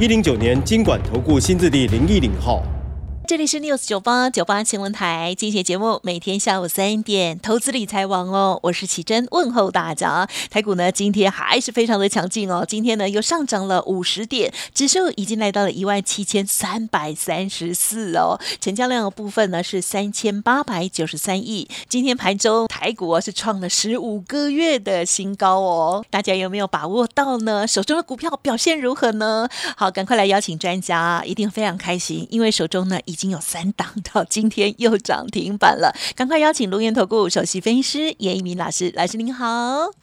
一零九年经管投顾新字第零一零号。这里是 News 九八九八新闻台，今天节目每天下午三点，投资理财网哦，我是启珍，问候大家。台股呢今天还是非常的强劲哦，今天呢又上涨了五十点，指数已经来到了一万七千三百三十四哦，成交量的部分呢是三千八百九十三亿。今天盘中台股是创了十五个月的新高哦，大家有没有把握到呢？手中的股票表现如何呢？好，赶快来邀请专家，一定非常开心，因为手中呢已经有三档到今天又涨停板了，赶快邀请龙岩投顾首席分析师严一鸣老师，老师您好。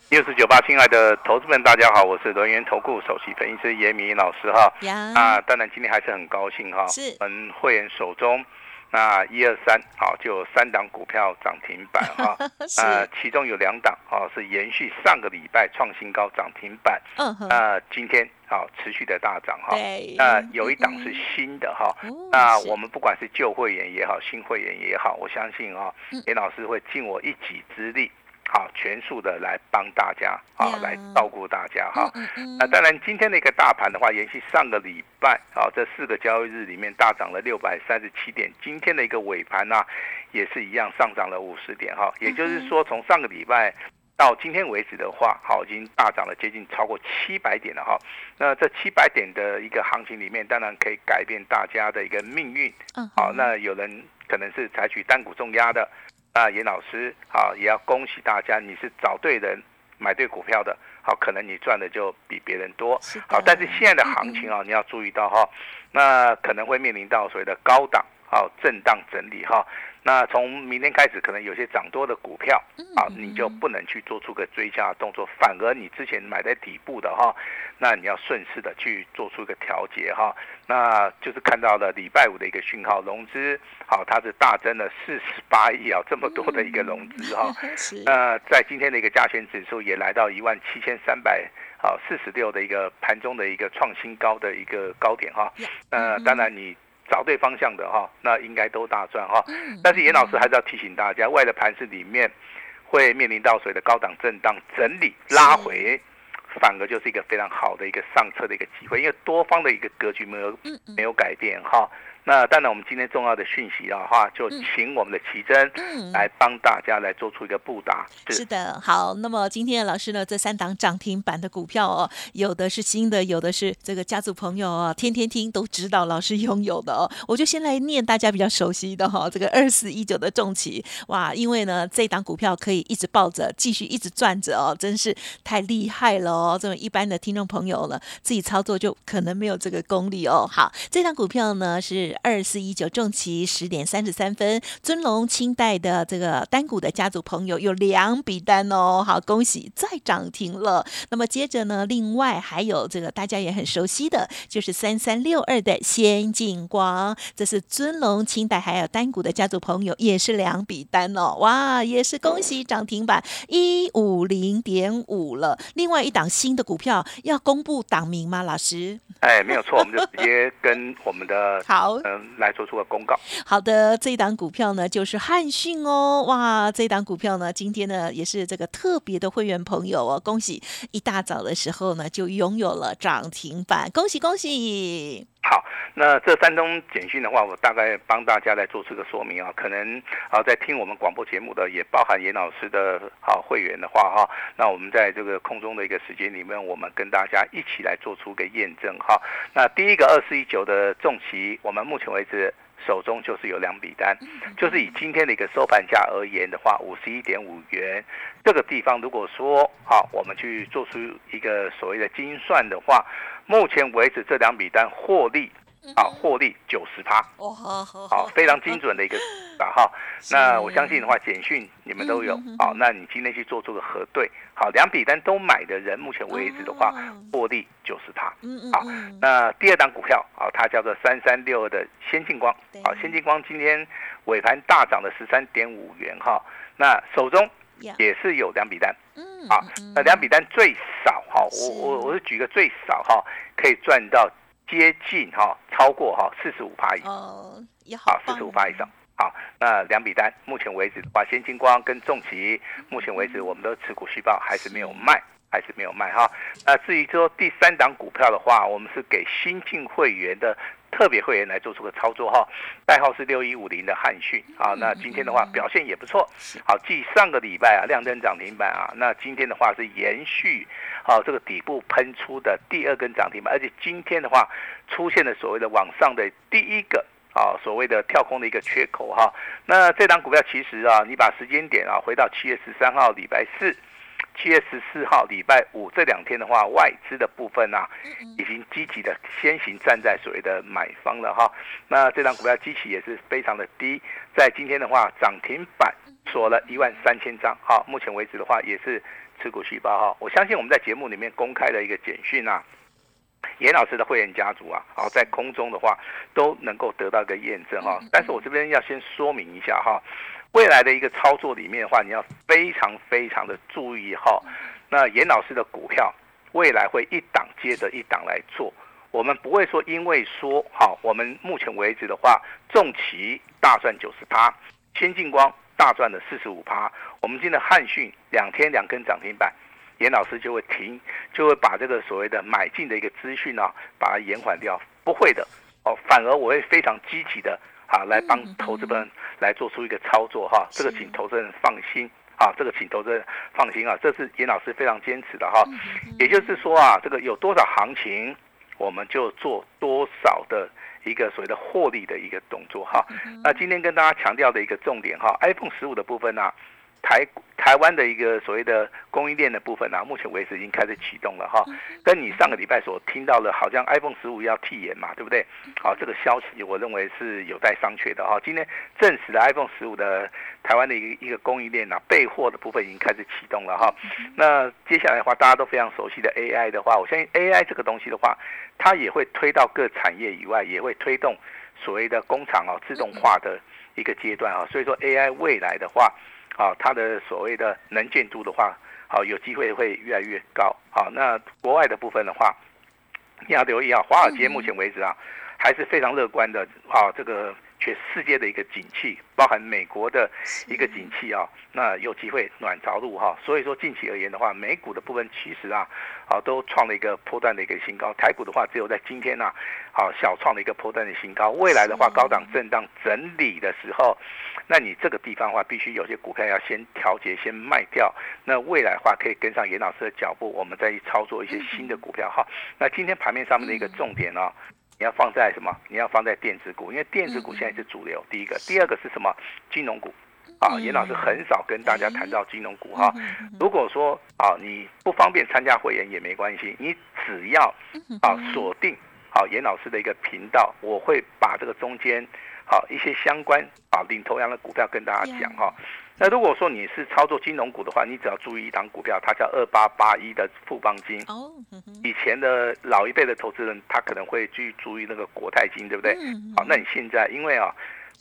六四九八，亲爱的投资们，大家好，我是龙岩投顾首席分析师严明老师哈。呀，啊，当然今天还是很高兴哈，是我们会员手中。那一二三，好，就有三档股票涨停板哈，呃，其中有两档哦是延续上个礼拜创新高涨停板，嗯哼，那今天好持续的大涨哈，对，那有一档是新的哈，那我们不管是旧会员也好，新会员也好，我相信啊，严老师会尽我一己之力。好，全数的来帮大家，啊，来照顾大家哈。那当然，今天的一个大盘的话，延续上个礼拜，啊，这四个交易日里面大涨了六百三十七点。今天的一个尾盘呢，也是一样上涨了五十点哈。也就是说，从上个礼拜到今天为止的话，好，已经大涨了接近超过七百点了哈。那这七百点的一个行情里面，当然可以改变大家的一个命运。嗯好，那有人可能是采取单股重压的。那严老师，好，也要恭喜大家，你是找对人，买对股票的，好，可能你赚的就比别人多，好，但是现在的行情啊，你要注意到哈，那可能会面临到所谓的高档，好，震荡整理哈。那从明天开始，可能有些涨多的股票啊，你就不能去做出个追加动作，反而你之前买在底部的哈，那你要顺势的去做出一个调节哈。那就是看到了礼拜五的一个讯号，融资好，它是大增了四十八亿啊，这么多的一个融资哈。那在今天的一个加权指数也来到一万七千三百好四十六的一个盘中的一个创新高的一个高点哈。那当然你。找对方向的哈，那应该都大赚哈。但是严老师还是要提醒大家，外的盘市里面会面临到水的高档震荡整理拉回，反而就是一个非常好的一个上车的一个机会，因为多方的一个格局没有没有改变哈。那当然，我们今天重要的讯息的话，就请我们的奇珍来帮大家来做出一个布达。是的，好。那么今天的老师呢，这三档涨停板的股票哦，有的是新的，有的是这个家族朋友哦，天天听都知道老师拥有的哦。我就先来念大家比较熟悉的哈，这个二四一九的重旗哇，因为呢这档股票可以一直抱着，继续一直赚着哦，真是太厉害了哦。这么一般的听众朋友呢，自己操作就可能没有这个功力哦。好，这档股票呢是。二四一九重旗十点三十三分，尊龙清代的这个单股的家族朋友有两笔单哦，好恭喜再涨停了。那么接着呢，另外还有这个大家也很熟悉的，就是三三六二的先进光，这是尊龙清代还有单股的家族朋友也是两笔单哦，哇，也是恭喜涨停板一五零点五了。另外一档新的股票要公布档名吗？老师？哎，没有错，我们就直接跟我们的好。来做出个公告。好的，这一档股票呢，就是汉讯哦。哇，这一档股票呢，今天呢也是这个特别的会员朋友哦，恭喜！一大早的时候呢，就拥有了涨停板，恭喜恭喜！好，那这三通简讯的话，我大概帮大家来做出个说明啊。可能啊，在听我们广播节目的，也包含严老师的好会员的话哈。那我们在这个空中的一个时间里面，我们跟大家一起来做出个验证哈。那第一个二四一九的重旗，我们目前为止手中就是有两笔单，就是以今天的一个收盘价而言的话，五十一点五元这个地方，如果说好，我们去做出一个所谓的精算的话。目前为止，这两笔单获利啊，获利九十趴，哇，好，非常精准的一个打哈。那我相信的话，简讯你们都有，好，那你今天去做出个核对，好，两笔单都买的人，目前为止的话，获利九十趴，嗯嗯，好，那第二档股票，啊，它叫做三三六的先进光，好，先进光今天尾盘大涨了十三点五元，哈，那手中也是有两笔单，嗯，好，那两笔单最少，哈，我我我是举个最少，哈，可以赚到。接近哈，超过哈四十五趴以上，好四十五趴以上，好那两笔单，目前为止的话，先金光跟重旗，目前为止我们都持股续报，还是没有卖，还是没有卖哈。那至于说第三档股票的话，我们是给新进会员的。特别会员来做出个操作哈，代号是六一五零的汉讯啊，那今天的话表现也不错，好，继上个礼拜啊亮灯涨停板啊，那今天的话是延续好这个底部喷出的第二根涨停板，而且今天的话出现了所谓的往上的第一个啊所谓的跳空的一个缺口哈，那这档股票其实啊，你把时间点啊回到七月十三号礼拜四。七月十四号礼拜五这两天的话，外资的部分啊，已经积极的先行站在所谓的买方了哈。那这张股票基期也是非常的低，在今天的话涨停板锁了一万三千张，好，目前为止的话也是持股续报哈。我相信我们在节目里面公开的一个简讯啊，严老师的会员家族啊，好，在空中的话都能够得到一个验证哈。但是我这边要先说明一下哈。未来的一个操作里面的话，你要非常非常的注意哈。那严老师的股票未来会一档接着一档来做，我们不会说因为说好，我们目前为止的话，重旗大赚九十趴，先进光大赚了四十五趴，我们今天汉讯两天两根涨停板，严老师就会停，就会把这个所谓的买进的一个资讯呢，把它延缓掉，不会的哦，反而我会非常积极的。啊，来帮投资人来做出一个操作哈，这个请投资人放心啊，这个请投资人放心啊，这是严老师非常坚持的哈。也就是说啊，这个有多少行情，我们就做多少的一个所谓的获利的一个动作哈。那今天跟大家强调的一个重点哈，iPhone 十五的部分呢。台台湾的一个所谓的供应链的部分呢，目前为止已经开始启动了哈。跟你上个礼拜所听到的，好像 iPhone 十五要替延嘛，对不对？好，这个消息我认为是有待商榷的哈。今天证实了 iPhone 十五的台湾的一个一个供应链呢，备货的部分已经开始启动了哈。那接下来的话，大家都非常熟悉的 AI 的话，我相信 AI 这个东西的话，它也会推到各产业以外，也会推动所谓的工厂哦自动化的一个阶段啊。所以说 AI 未来的话。好，它的所谓的能见度的话，好有机会会越来越高。好，那国外的部分的话，你要留意啊，华尔街目前为止啊，还是非常乐观的啊，这个。全世界的一个景气，包含美国的一个景气啊，那有机会暖着陆哈。所以说近期而言的话，美股的部分其实啊，啊都创了一个波段的一个新高。台股的话，只有在今天呢，好小创了一个波段的新高。未来的话，高档震荡整理的时候，那你这个地方的话，必须有些股票要先调节，先卖掉。那未来的话，可以跟上严老师的脚步，我们再去操作一些新的股票哈。那今天盘面上面的一个重点呢？你要放在什么？你要放在电子股，因为电子股现在是主流。第一个，第二个是什么？金融股啊，严老师很少跟大家谈到金融股哈。如果说啊，你不方便参加会员也没关系，你只要啊锁定好严老师的一个频道，我会把这个中间好一些相关啊领头羊的股票跟大家讲哈。那如果说你是操作金融股的话，你只要注意一档股票，它叫二八八一的富邦金。哦，以前的老一辈的投资人，他可能会去注意那个国泰金，对不对？好，那你现在因为啊，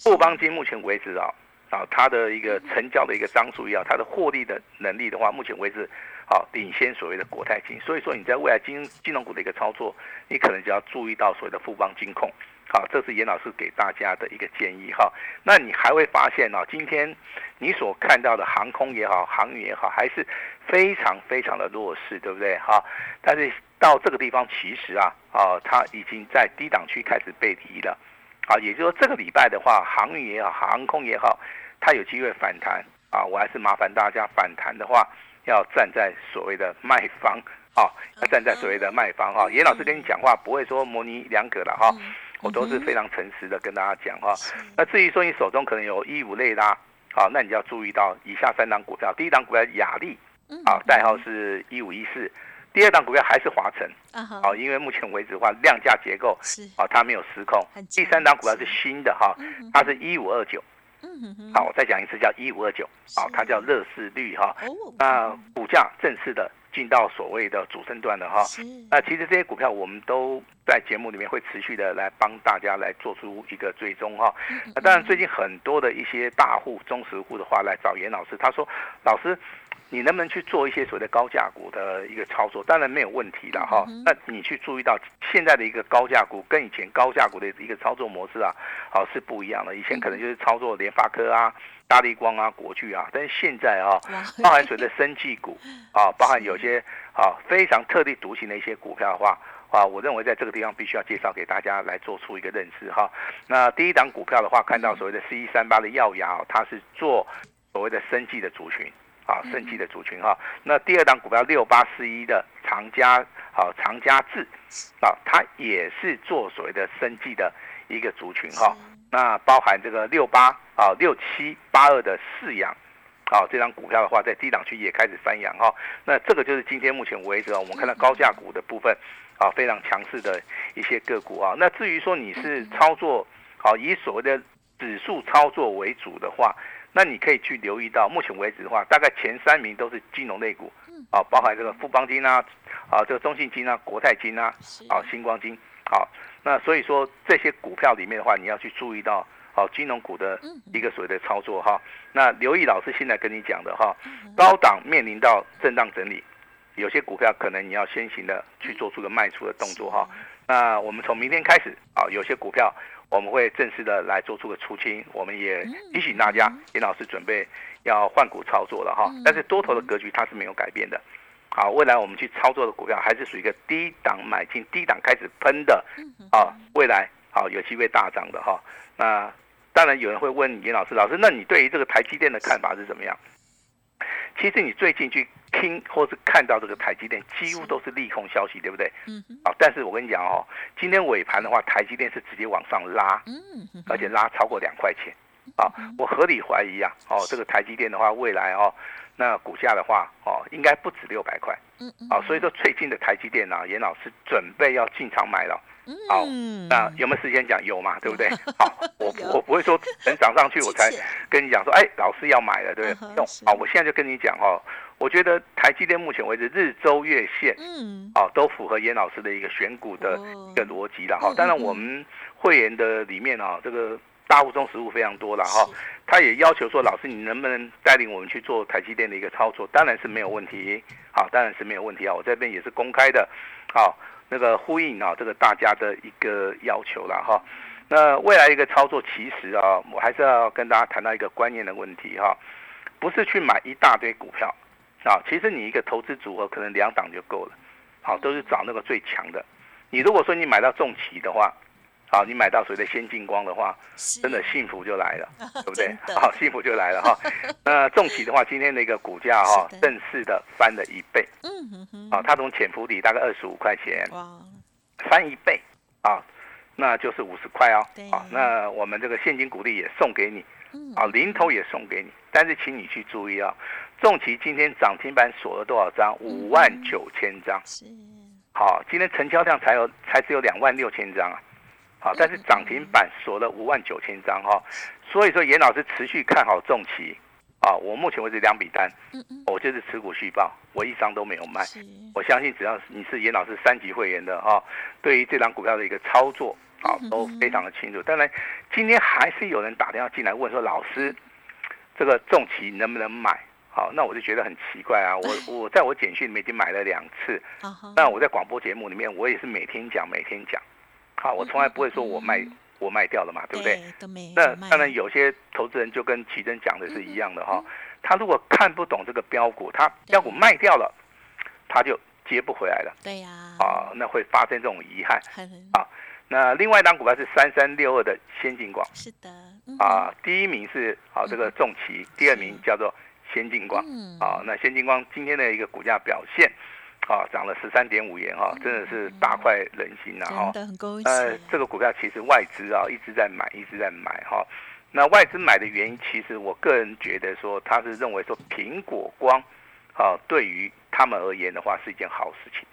富邦金目前为止啊，啊，它的一个成交的一个张数也好，它的获利的能力的话，目前为止，好领先所谓的国泰金。所以说你在未来金金融股的一个操作，你可能就要注意到所谓的富邦金控。好，这是严老师给大家的一个建议哈。那你还会发现呢，今天你所看到的航空也好，航运也好，还是非常非常的弱势，对不对哈？但是到这个地方，其实啊，啊，它已经在低档区开始背离了。啊，也就是说，这个礼拜的话，航运也好，航空也好，它有机会反弹啊。我还是麻烦大家反弹的话，要站在所谓的卖方啊，要站在所谓的卖方哈。严老师跟你讲话不会说模棱两可的哈。我都是非常诚实的跟大家讲哈，那至于说你手中可能有一五类啦，好，那你就要注意到以下三档股票，第一档股票雅丽，啊，代号是一五一四，第二档股票还是华晨，啊因为目前为止的话，量价结构是，啊，它没有失控。第三档股票是是。新的哈嗯，它是一五二九，嗯哼哼，好，我再讲一次，叫一五二九，好，它叫乐视率哈。哦，那股价正式的进到所谓的主升段的哈。那其实这些股票我们都在节目里面会持续的来帮大家来做出一个追踪哈。嗯那当然最近很多的一些大户、中实户的话来找严老师，他说：“老师，你能不能去做一些所谓的高价股的一个操作？当然没有问题了哈。那你去注意到现在的一个高价股跟以前高价股的一个操作模式啊，好是不一样的。以前可能就是操作联发科啊、大力光啊、国巨啊，但是现在啊，包含所谓的生技股啊，包含有些啊非常特立独行的一些股票的话。啊，我认为在这个地方必须要介绍给大家来做出一个认识哈。那第一档股票的话，看到所谓的 C 一三八的耀牙、哦，它是做所谓的生技的族群啊，生技的族群哈。那第二档股票六八四一的长家啊，长家智啊，它也是做所谓的生技的一个族群哈。那包含这个六八啊六七八二的四阳。好，这张股票的话，在低档区也开始翻扬哈。那这个就是今天目前为止啊，我们看到高价股的部分啊，非常强势的一些个股啊。那至于说你是操作好以所谓的指数操作为主的话，那你可以去留意到，目前为止的话，大概前三名都是金融类股啊，包含这个富邦金啊，啊这个中信金啊、国泰金啊，啊星光金。好，那所以说这些股票里面的话，你要去注意到。好，金融股的一个所谓的操作哈，那刘毅老师现在跟你讲的哈，高档面临到震荡整理，有些股票可能你要先行的去做出个卖出的动作哈。那我们从明天开始啊，有些股票我们会正式的来做出个出清，我们也提醒大家，严老师准备要换股操作了哈。但是多头的格局它是没有改变的。好，未来我们去操作的股票还是属于一个低档买进，低档开始喷的啊，未来好有机会大涨的哈。那当然有人会问严老师，老师，那你对于这个台积电的看法是怎么样？其实你最近去听或是看到这个台积电，几乎都是利空消息，对不对？嗯哼，啊，但是我跟你讲哦，今天尾盘的话，台积电是直接往上拉，嗯哼，而且拉超过两块钱。啊，我合理怀疑啊，哦，这个台积电的话，未来哦，那股价的话，哦，应该不止六百块。嗯嗯，啊，所以说最近的台积电啊，严老师准备要进场买了。好嗯，那有没有时间讲？有嘛，对不对？好，我我不会说 等涨上去我才跟你讲说，哎，老师要买了，对不对？用嗯哼是啊，我现在就跟你讲哦，我觉得台积电目前为止日周月线嗯，啊都符合严老师的一个选股的哦一个逻辑了哈嗯。当然，嗯我们会员的里面啊，这个大户中实物非常多了哈。他也要求说，老师你能不能带领我们去做台积电的一个操作？当然是没有问题，好，当然是没有问题啊。我这边也是公开的，好，那个呼应啊，这个大家的一个要求了哈。那未来一个操作，其实啊，我还是要跟大家谈到一个观念的问题哈，不是去买一大堆股票啊，其实你一个投资组合可能两档就够了，好，都是找那个最强的。你如果说你买到重旗的话，好，你买到所谓的先进光的话，真的幸福就来了，对不对好，幸福就来了哈。那重企的话，今天的一个股价哈正式的翻了一倍嗯哼哼，啊，它从潜伏底大概二十五块钱哇，翻一倍啊，那就是五十块哦好。啊，那我们这个现金股利也送给你嗯，啊，零头也送给你，但是请你去注意啊，重旗今天涨停板锁了多少张？五万九千张。是，好，今天成交量才有才只有两万六千张啊，好，但是涨停板锁了五万九千张哈，所以说严老师持续看好重旗啊，我目前为止两笔单，我就是持股续报，我一张都没有卖。我相信只要你是严老师三级会员的哈，对于这张股票的一个操作啊嗯都非常的清楚。当然，今天还是有人打电话进来问说，老师，这个重旗能不能买？好，那我就觉得很奇怪啊，我 我在我简讯里面已经买了两次，那我在广播节目里面，我也是每天讲，每天讲，好，我从来不会说我卖我卖掉了嘛，对不对？？那卖当然有些投资人就跟奇珍讲的是一样的哈，他如果看不懂这个标股，他标股卖掉了，他就接不回来了对呀，啊，那会发生这种遗憾。啊那另外一档股票是三三六二的先进光。是的，嗯。啊，第一名是啊这个重旗，第二名叫做先进光。嗯，啊，那先进光今天的一个股价表现，啊，涨了十三点五元哈，真的是大快人心呐哈。呃，这个股票其实外资啊一直在买，一直在买哈。那外资买的原因，其实我个人觉得说，他是认为说苹果光啊对于他们而言的话是一件好事情，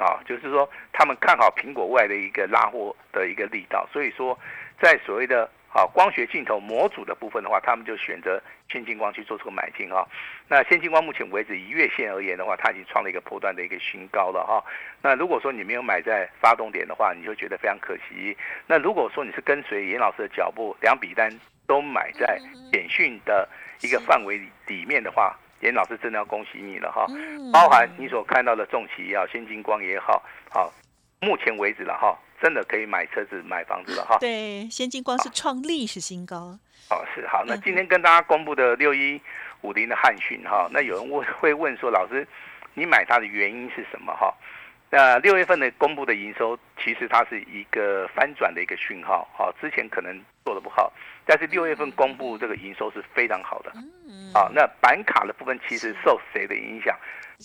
啊，就是说他们看好苹果外的一个拉货的一个力道，所以说在所谓的。啊，光学镜头模组的部分的话，他们就选择先进光去做出个买进啊。那先进光目前为止以月线而言的话，它已经创了一个波段的一个新高了哈。那如果说你没有买在发动点的话，你就觉得非常可惜。那如果说你是跟随严老师的脚步，两笔单都买在简讯的一个范围里面的话，严老师真的要恭喜你了哈。包含你所看到的重企也好，先进光也好，好，目前为止了哈。真的可以买车子、买房子了哈。对，先进光是创历史新高。哦，是好。那今天跟大家公布的六一五零的汉讯哈，那有人问会问说，老师，你买它的原因是什么哈？那六月份的公布的营收，其实它是一个翻转的一个讯号哈。之前可能做的不好，但是六月份公布这个营收是非常好的。嗯。啊，那板卡的部分其实受谁的影响？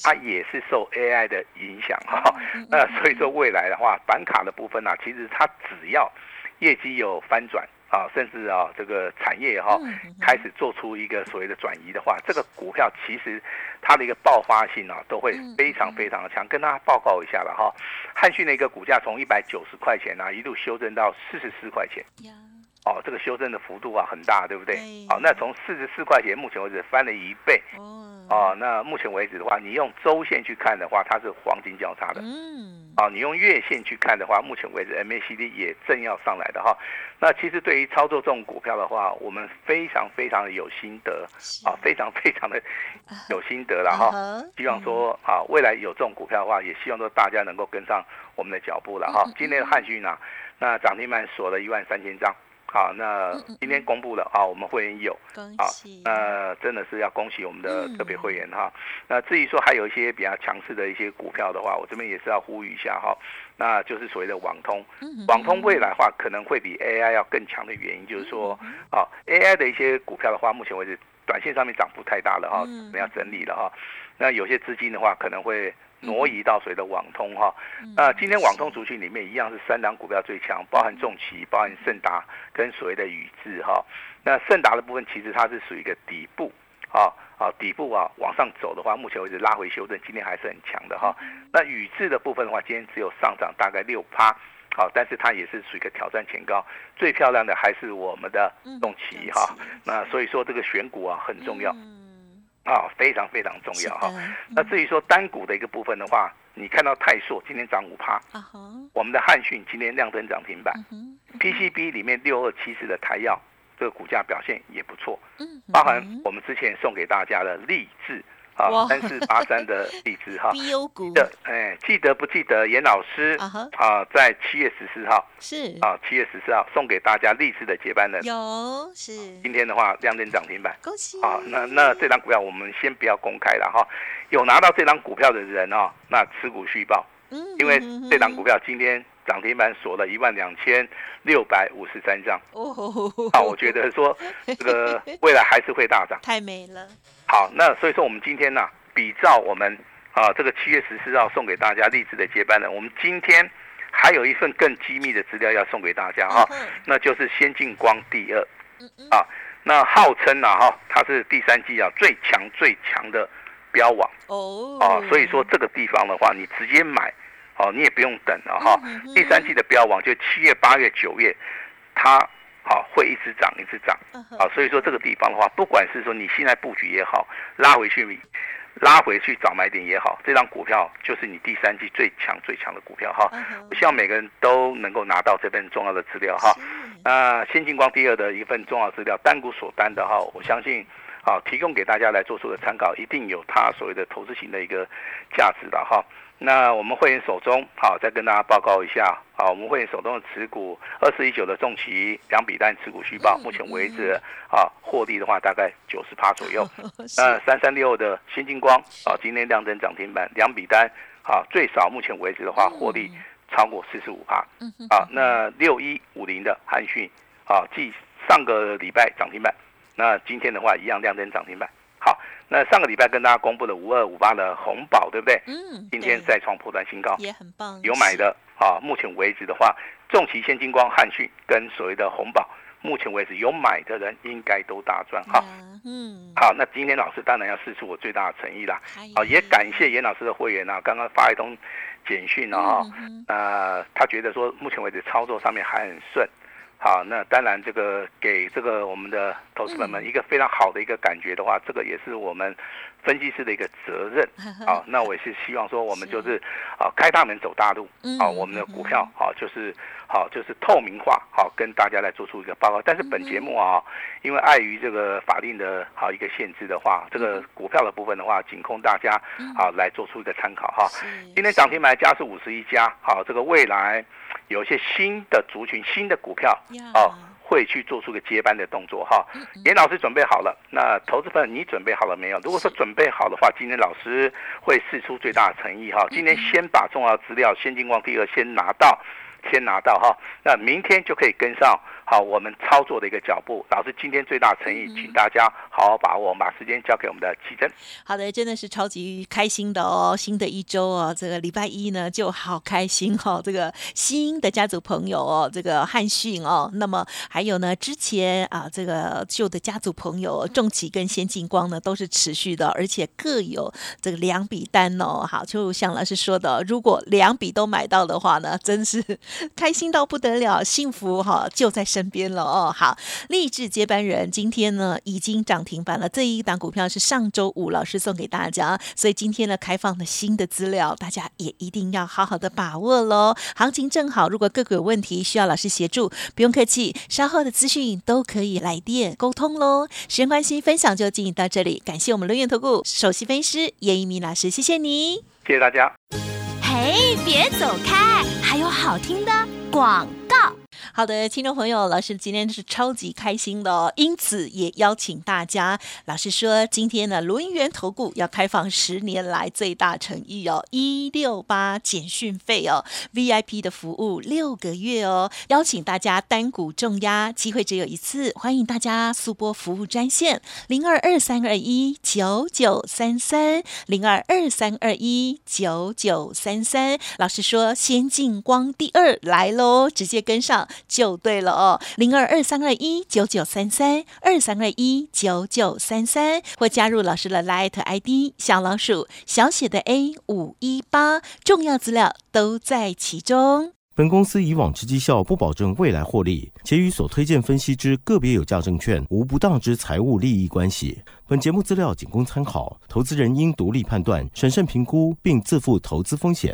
它也是受 AI 的影响哈，那所以说未来的话，板卡的部分呢，其实它只要业绩有翻转啊，甚至啊这个产业哈开始做出一个所谓的转移的话，这个股票其实它的一个爆发性啊都会非常非常的强。跟大家报告一下了哈，汉讯的一个股价从一百九十块钱啊一路修正到四十四块钱。哦，这个修正的幅度啊很大，对不对？好，那从四十四块钱，目前为止翻了一倍。哦，哦，那目前为止的话，你用周线去看的话，它是黄金交叉的。嗯，啊，你用月线去看的话，目前为止 MACD 也正要上来的哈。那其实对于操作这种股票的话，我们非常非常的有心得啊，非常非常的有心得了哈。希望说啊，未来有这种股票的话，也希望说大家能够跟上我们的脚步了哈。今天的汉讯呢，那涨停板锁了一万三千张。好，那今天公布了啊，我们会员有，好，那真的是要恭喜我们的特别会员哈。那至于说还有一些比较强势的一些股票的话，我这边也是要呼吁一下哈。那就是所谓的网通，网通未来的话可能会比 AI 要更强的原因，就是说啊，AI 的一些股票的话，目前为止短线上面涨幅太大了哈，我们要整理了哈。那有些资金的话可能会。挪移到谁的网通哈？那今天网通族群里面一样是三档股票最强，包含重旗、包含盛达跟所谓的宇智哈。那盛达的部分其实它是属于一个底部啊啊底部啊往上走的话，目前为止拉回修正，今天还是很强的哈。那宇智的部分的话，今天只有上涨大概六趴，好，但是它也是属于一个挑战前高，最漂亮的还是我们的重旗哈。那所以说这个选股啊很重要。啊，非常非常重要哈。那至于说单股的一个部分的话，你看到泰硕今天涨五趴，我们的汉讯今天亮灯涨停板，PCB 里面六二七四的台药这个股价表现也不错，包含我们之前送给大家的励志。啊，三四八三的荔枝哈，的哎，记得不记得严老师啊？在七月十四号是。啊，七月十四号送给大家励志的接班人。有是，今天的话亮灯涨停板，恭喜。啊！那那这张股票我们先不要公开了哈，有拿到这张股票的人哦，那持股续报，嗯，因为这张股票今天。涨停板锁了一万两千六百五十三张。哦，好，我觉得说这个未来还是会大涨，太美了。好，那所以说我们今天呢，比照我们啊这个七月十四号送给大家励志的接班人，我们今天还有一份更机密的资料要送给大家哈，那就是先进光第二，啊，那号称呢哈，它是第三季啊最强最强的标王哦，啊，所以说这个地方的话，你直接买。哦，你也不用等了哈。第三季的标王就七月、八月、九月，它好会一直涨，一直涨。啊，所以说这个地方的话，不管是说你现在布局也好，拉回去，拉回去找买点也好，这张股票就是你第三季最强、最强的股票哈。我希望每个人都能够拿到这份重要的资料哈。那先进光第二的一份重要资料，单股所单的哈，我相信啊，提供给大家来做出的参考，一定有它所谓的投资型的一个价值的哈。那我们会员手中，好，再跟大家报告一下，好，我们会员手中的持股二四一九的重旗两笔单持股虚报，目前为止，啊，获利的话大概九十趴左右。那三三六的新金光，啊，今天亮灯涨停板，两笔单，啊，最少目前为止的话，获利超过四十五趴。啊，那六一五零的韩讯，啊，继上个礼拜涨停板，那今天的话一样亮灯涨停板。好，那上个礼拜跟大家公布了五二五八的红宝，对不对？嗯。今天再创破断新高，也很棒。有买的啊，目前为止的话，重旗、现金光、汉讯跟所谓的红宝，目前为止有买的人应该都大赚哈。嗯，好，那今天老师当然要试出我最大的诚意啦。好，也感谢严老师的会员啊，刚刚发一通简讯了哈。呃，他觉得说目前为止操作上面还很顺。好，那当然，这个给这个我们的投资者们一个非常好的一个感觉的话，这个也是我们分析师的一个责任。好，那我也是希望说，我们就是啊，开大门走大路。啊，我们的股票好，就是好，就是透明化，好，跟大家来做出一个报告。但是本节目啊，因为碍于这个法令的好一个限制的话，这个股票的部分的话，仅供大家啊来做出一个参考哈。今天涨停板加是五十一家，好，这个未来。有一些新的族群、新的股票哦，会去做出个接班的动作哈。严老师准备好了，那投资朋友你准备好了没有？如果说准备好的话，今天老师会试出最大的诚意哈。今天先把重要资料、先进光第二先拿到，先拿到哈。那明天就可以跟上。好，我们操作的一个脚步，老师今天最大诚意，请大家好好把握，把时间交给我们的奇珍。好的，真的是超级开心的哦，新的一周哦，这个礼拜一呢就好开心哈，这个新的家族朋友哦，这个汉逊哦，那么还有呢之前啊这个旧的家族朋友重企跟先进光呢都是持续的，而且各有这个两笔单哦。好，就像老师说的，如果两笔都买到的话呢，真是开心到不得了，幸福哈就在。身边了哦，好，励志接班人今天呢已经涨停板了。这一档股票是上周五老师送给大家，所以今天呢开放了新的资料，大家也一定要好好的把握喽。行情正好，如果个股有问题需要老师协助，不用客气，稍后的资讯都可以来电沟通喽。时间关系，分享就进行到这里，感谢我们龙源投顾首席分析师叶一鸣老师，谢谢你，谢谢大家。嘿，别走开，还有好听的广告。好的，听众朋友，老师今天是超级开心的哦，因此也邀请大家。老师说，今天呢，轮源投顾要开放十年来最大诚意哦，一六八简讯费哦，VIP 的服务六个月哦，邀请大家单股重压，机会只有一次，欢迎大家速播服务专线零二二三二一九九三三零二二三二一九九三三。老师说，先进光第二来喽，直接跟上。就对了哦，零二二三二一九九三三二三二一九九三三，或加入老师的 Light ID 小老鼠小写的 A 五一八，重要资料都在其中。本公司以往之绩效不保证未来获利，且与所推荐分析之个别有价证券无不当之财务利益关系。本节目资料仅供参考，投资人应独立判断、审慎评估，并自负投资风险。